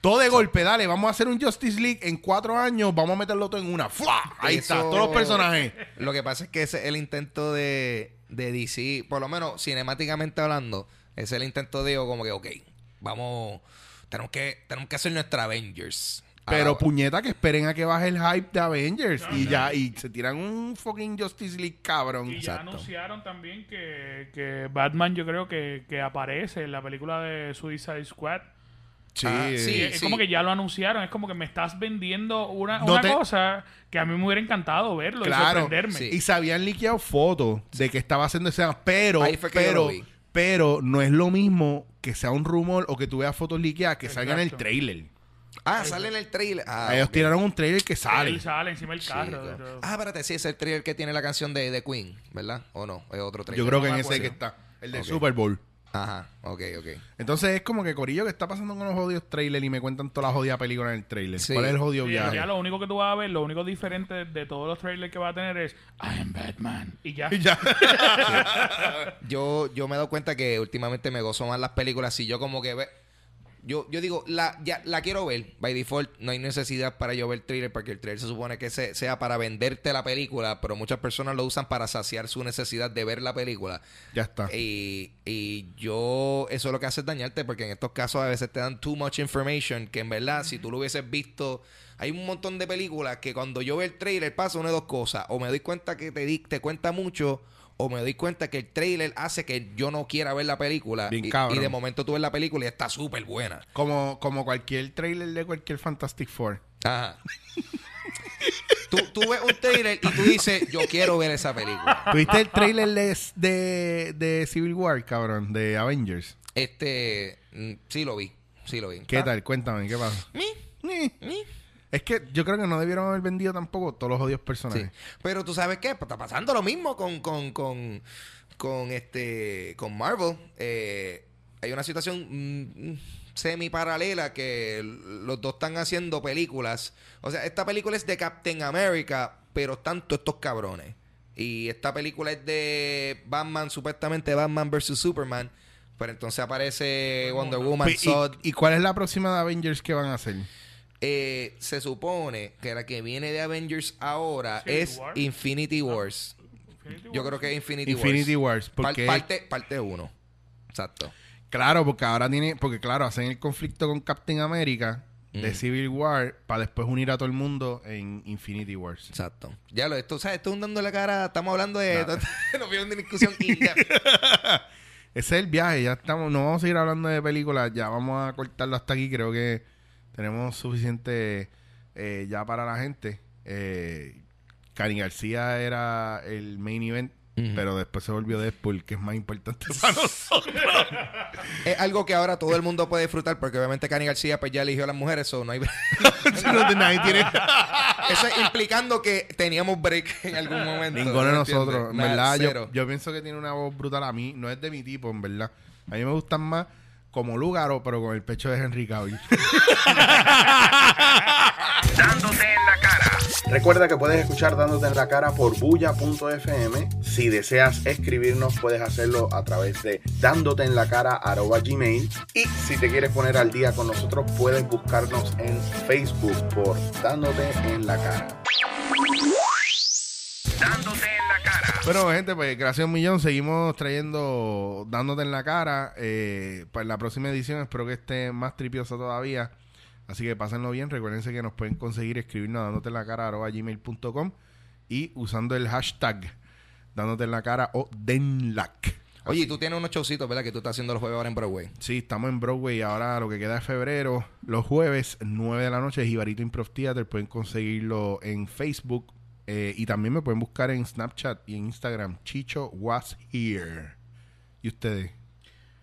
Todo de golpe, dale, vamos a hacer un Justice League en cuatro años, vamos a meterlo todo en una. ¡Fua! Ahí Eso- está, todos los personajes. Lo que pasa es que ese es el intento de, de DC, por lo menos cinemáticamente hablando, ese es el intento de como que, ok, vamos, tenemos que, tenemos que hacer nuestra Avengers. Pero puñeta que esperen a que baje el hype de Avengers. y ya, y se tiran un fucking Justice League cabrón. Y ya Exacto. anunciaron también que, que Batman yo creo que, que aparece en la película de Suicide Squad. Sí, Ah, sí. es como que ya lo anunciaron. Es como que me estás vendiendo una, No una te- cosa que a mí me hubiera encantado verlo y Claro. sorprenderme. Sí. Y se habían liqueado fotos de que estaba haciendo escena, pero, pero, pero no es lo mismo que sea un rumor o que tú veas fotos liqueadas que salgan en el Exacto. trailer. Ah, sale en el trailer. Ah, Ellos ok. tiraron un trailer que sale. Él sale encima del Sí, carro. de. Ah, espérate, sí, es el trailer que tiene la canción de, de Queen, ¿verdad? ¿O no? Es otro trailer. Yo creo que no en ese que está, el del Ok. Super Bowl. Ajá, ok, ok. Entonces es como que Corillo que está pasando con los jodidos trailers y me cuentan toda la jodida película en el trailer. Sí. ¿Cuál es el jodido Sí, viaje? ya lo único que tú vas a ver, lo único diferente de todos los trailers que va a tener es I am Batman. Y ya. Y ya. Yo, yo me he dado cuenta que últimamente me gozo más las películas. Si yo como que ve. Yo, yo digo, la, ya, la quiero ver. By default, no hay necesidad para yo ver el trailer, porque el trailer se supone que se- sea para venderte la película, pero muchas personas lo usan para saciar su necesidad de ver la película. ya está. Y, y yo, eso es lo que hace es dañarte, porque en estos casos a veces te dan too much information, que en verdad, si tú lo hubieses visto, hay un montón de películas que cuando yo veo el trailer pasa una de dos cosas, o me doy cuenta que te, di- te cuenta mucho, o me doy cuenta que el trailer hace que yo no quiera ver la película, Bien y, de momento tú ves la película y está súper buena. Como, como cualquier trailer de cualquier Fantastic Four. Ajá. tú, tú ves un trailer y tú dices, yo quiero ver esa película. ¿Tuviste el trailer de, de, de Civil War, cabrón? De Avengers. Este, mm, sí lo vi, sí lo vi. ¿Qué Está- tal? Cuéntame, ¿qué pasa? Mi, Ni. mi. Es que yo creo que no debieron haber vendido tampoco todos los odios Sí. personajes. Pero tú sabes qué, Pues está pasando lo mismo con, con, con, con este con Marvel. Eh, hay una situación semi paralela que los dos están haciendo películas. O sea, esta película es de Captain America, pero están todos estos cabrones. Y esta película es de Batman, supuestamente Batman vs Superman. Pero entonces aparece Wonder Woman, ¿Y, Zod. y cuál es la próxima de Avengers que van a hacer? Eh, se supone que la que viene de Avengers ahora Civil es War. Infinity Wars. Infinity Yo creo que es Infinity, Infinity Wars. Wars. Porque, Par- parte parte 1. Exacto. claro, porque ahora tiene, porque claro, hacen el conflicto con Captain America de Mm. Civil War para después unir a todo el mundo en Infinity Wars. Exacto. Ya lo, esto, ¿sabes? Esto es un dando la cara. Estamos hablando de. Nos vieron de discusión. Ese es el viaje, ya estamos, no vamos a seguir hablando de películas, ya vamos a cortarlo hasta aquí, creo que tenemos suficiente eh, ya para la gente. Eh, Cani García era el main event, pero después se volvió Deadpool, que es más importante para nosotros. Es algo que ahora todo el mundo puede disfrutar porque obviamente Cani García pues ya eligió a las mujeres. So no hay... Si no te- nadie tiene- Eso es implicando que teníamos break en algún momento. Ninguno de ¿no nosotros. En verdad, yo, yo pienso que tiene una voz brutal a mí. No es de mi tipo, en verdad. A mí me gustan más como Lugaro, pero con el pecho de Henry Cavill. Dándote en la cara. Recuerda que puedes escuchar dándote en la cara por bulla.fm. Si deseas escribirnos, puedes hacerlo a través de dándote en la cara gmail. Y si te quieres poner al día con nosotros, puedes buscarnos en Facebook por dándote en la cara. Dándote en la cara. Bueno, gente, pues gracias un millón. Seguimos trayendo, dándote en la cara. Eh, para la próxima edición espero que esté más tripiosa todavía. Así que pásenlo bien. Recuérdense que nos pueden conseguir escribirnos dándote en la cara arroba gmail.com y usando el hashtag dándote en la cara o denlac. Oye, y tú tienes unos showcitos, ¿verdad? Que tú estás haciendo los jueves ahora en Broadway. Sí, estamos en Broadway ahora lo que queda de febrero. Los jueves, 9 de la noche, Jibarito Improv Theater. Pueden conseguirlo en Facebook. Eh, y también me pueden buscar en Snapchat y en Instagram. Chicho was here. ¿Y ustedes?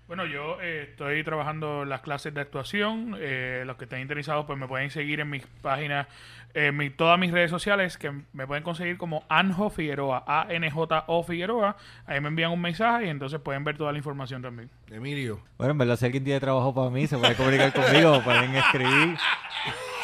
Bueno, yo eh, estoy trabajando las clases de actuación. eh, los que estén interesados, pues me pueden seguir en mis páginas, en mi- todas mis redes sociales, que me pueden conseguir como Anjo Figueroa, A-N-J-O Figueroa. Ahí me envían un mensaje y entonces pueden ver toda la información también. Emilio. Bueno, en verdad, si alguien tiene trabajo para mí, se puede comunicar conmigo, pueden escribir.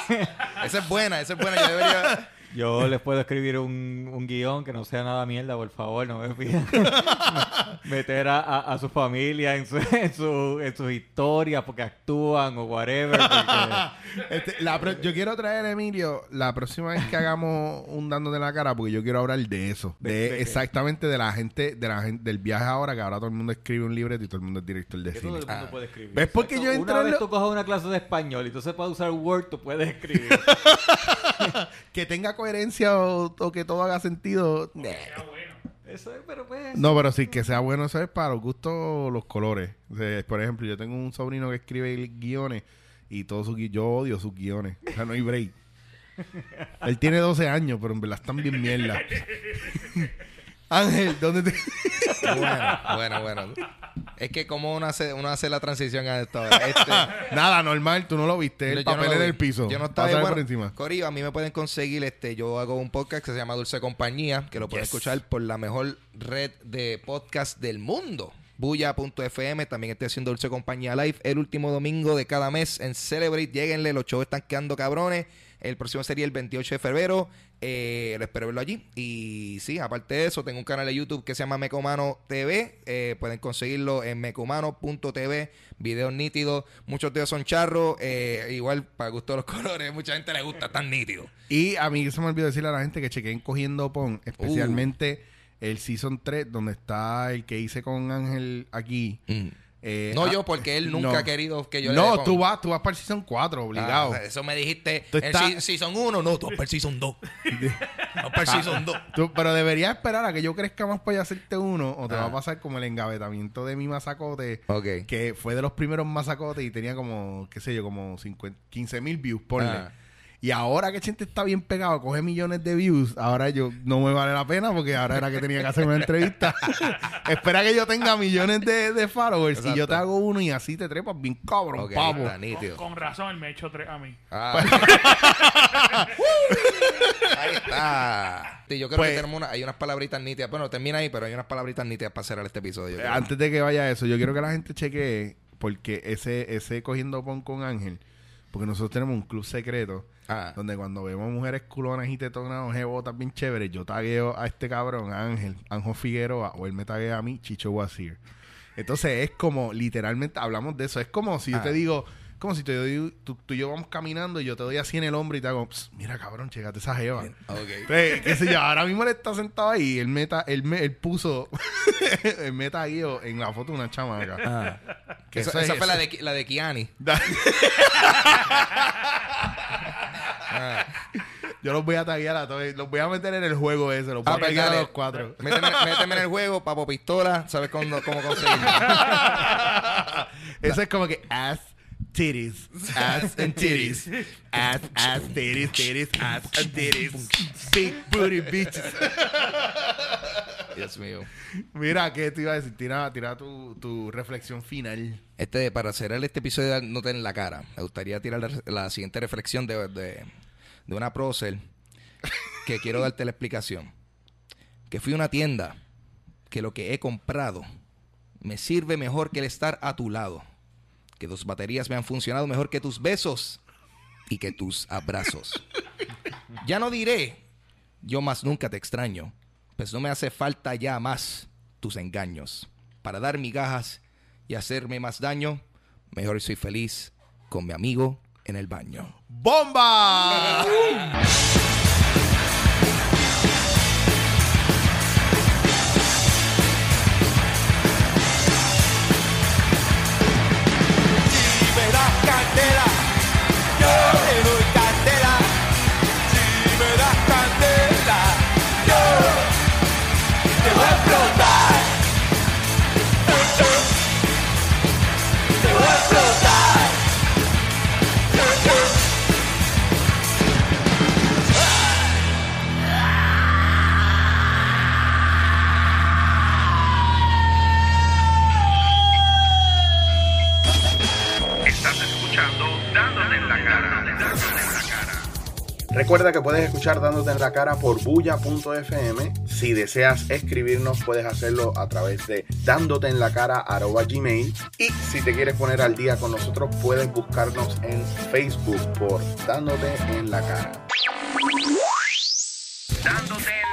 Esa es buena, esa es buena. Yo debería... Yo les puedo escribir un, un guion que no sea nada mierda, por favor, no me pidan meter a, a- a su familia en, su, en, su, en sus historias porque actúan o whatever. porque- Este, la pro- yo quiero traer, Emilio, la próxima vez que hagamos un dándote la cara, porque yo quiero hablar de eso. De, ¿De- de exactamente de la gente, de la gente, del viaje ahora, que ahora todo el mundo escribe un libreto y todo el mundo es director de cine. todo el mundo Ah. puede escribir. ¿Ves por qué yo Una entré en vez lo- tú cojas una clase de español y tú sepas usar Word, tú puedes escribir. Que tenga coherencia o, o que todo haga sentido. Eso es, pero pues... No, pero sí, que sea bueno, eso es para los gustos, los colores. O sea, por ejemplo, yo tengo un sobrino que escribe guiones y todos sus yo odio sus guiones. O sea, no hay break. Él tiene 12 años, pero en verdad están bien mierda. Ángel, ¿dónde te...? Bueno, bueno, bueno. Es que como uno hace, uno hace la transición a esto. Este, Nada, normal, tú no lo viste. El Yo no papel lo en vi. el piso. Yo no estaba Pásale por encima. Corillo, a mí me pueden conseguir este. Yo hago un podcast que se llama Dulce Compañía, que lo pueden Yes. escuchar por la mejor red de podcast del mundo. Buya.fm, también estoy haciendo Dulce Compañía Live el último domingo de cada mes en Celebrate. Lléguenle, los shows están quedando cabrones. El próximo sería el 28 de febrero. Eh, espero verlo allí. Y sí, aparte de eso, tengo un canal de YouTube que se llama Mecomano TV. Eh, pueden conseguirlo en mecomano.tv. Videos nítidos. Muchos de ellos son charros. eh, igual, para gusto de los colores. Mucha gente le gusta tan nítido. Y a mí se me olvidó decirle a la gente que chequen cogiendo pon, especialmente Uh. el Season 3, donde está el que hice con Ángel aquí. Eh, No ah, yo, porque él nunca no. ha querido que yo le No, dé pon. tú vas, tú vas para el Season 4, obligado. Ah, eso me dijiste. Tú estás- si- Season 1, no, tú vas para el Season 2. no para el Season 2. Tú- pero deberías esperar a que yo crezca más para hacerte uno, o te Ah. va a pasar como el engavetamiento de mi masacote, Ok. que fue de los primeros masacotes y tenía como, qué sé yo, como 50, 15 mil views, ponle. Y ahora que Chente está bien pegado, coge millones de views, ahora yo no me vale la pena porque ahora era que tenía que hacer una entrevista. Espera que yo tenga millones de, de followers y yo Exacto. te hago uno y así te trepas bien cabrón, Ok, pavo. está Con, con razón, él me echó tres a mí. Ah, Mira, sí, yo creo Pues- que tenemos una, hay unas palabritas nítidas. Bueno, termina ahí, pero hay unas palabritas nítidas para cerrar este episodio. Antes de que vaya eso, yo quiero que la gente chequee, porque ese, ese cogiendo pon con Ángel, porque nosotros tenemos un club secreto, Ah. donde cuando vemos mujeres culonas y tetonas o jebotas bien chéveres, yo tagueo a este cabrón, a Ángel, Ángel Figueroa, o él me taguea a mí, Chicho Wazir. Entonces es como, literalmente, hablamos de eso, es como si yo Ah. te digo, como si te digo, tú, tú y yo vamos caminando y yo te doy así en el hombro y te hago, "Pss, mira cabrón, chégate esa jeva. Ok. Entonces, qué sé yo, ahora mismo él está sentado ahí, él, meta, él, me, él puso, él me tagueó en la foto de una chamaca. Ah. Que Esa, es- fue la de, la de Kiani. Ah. Yo los voy a taguear a todos, los voy a meter en el juego ese, los voy Ah, a pues taguear a los cuatro. Méteme, méteme en el juego, papo pistola, sabes cómo, cómo conseguirlo. Eso es como que ass, titties, ass and titties, ass, ass, titties, titties, ass and titties, big booty bitches. Dios mío. Mira, ¿qué te iba a decir? Tira, tira tu, tu reflexión final. Este, para cerrar este episodio No en la cara, me gustaría tirar la, la siguiente reflexión de, de, de una prócer que quiero darte la explicación. Que fui a una tienda que lo que he comprado me sirve mejor que el estar a tu lado. Que tus baterías me han funcionado mejor que tus besos y que tus abrazos. Ya no diré, yo más nunca te extraño, pues no me hace falta ya más tus engaños. Para dar migajas y hacerme más daño, mejor soy feliz con mi amigo en el baño. ¡Bomba! Que puedes escuchar Dándote en la cara por bulla.fm. Si deseas escribirnos, puedes hacerlo a través de dándote en la cara gmail. Y si te quieres poner al día con nosotros, puedes buscarnos en Facebook por Dándote en la cara. Dándote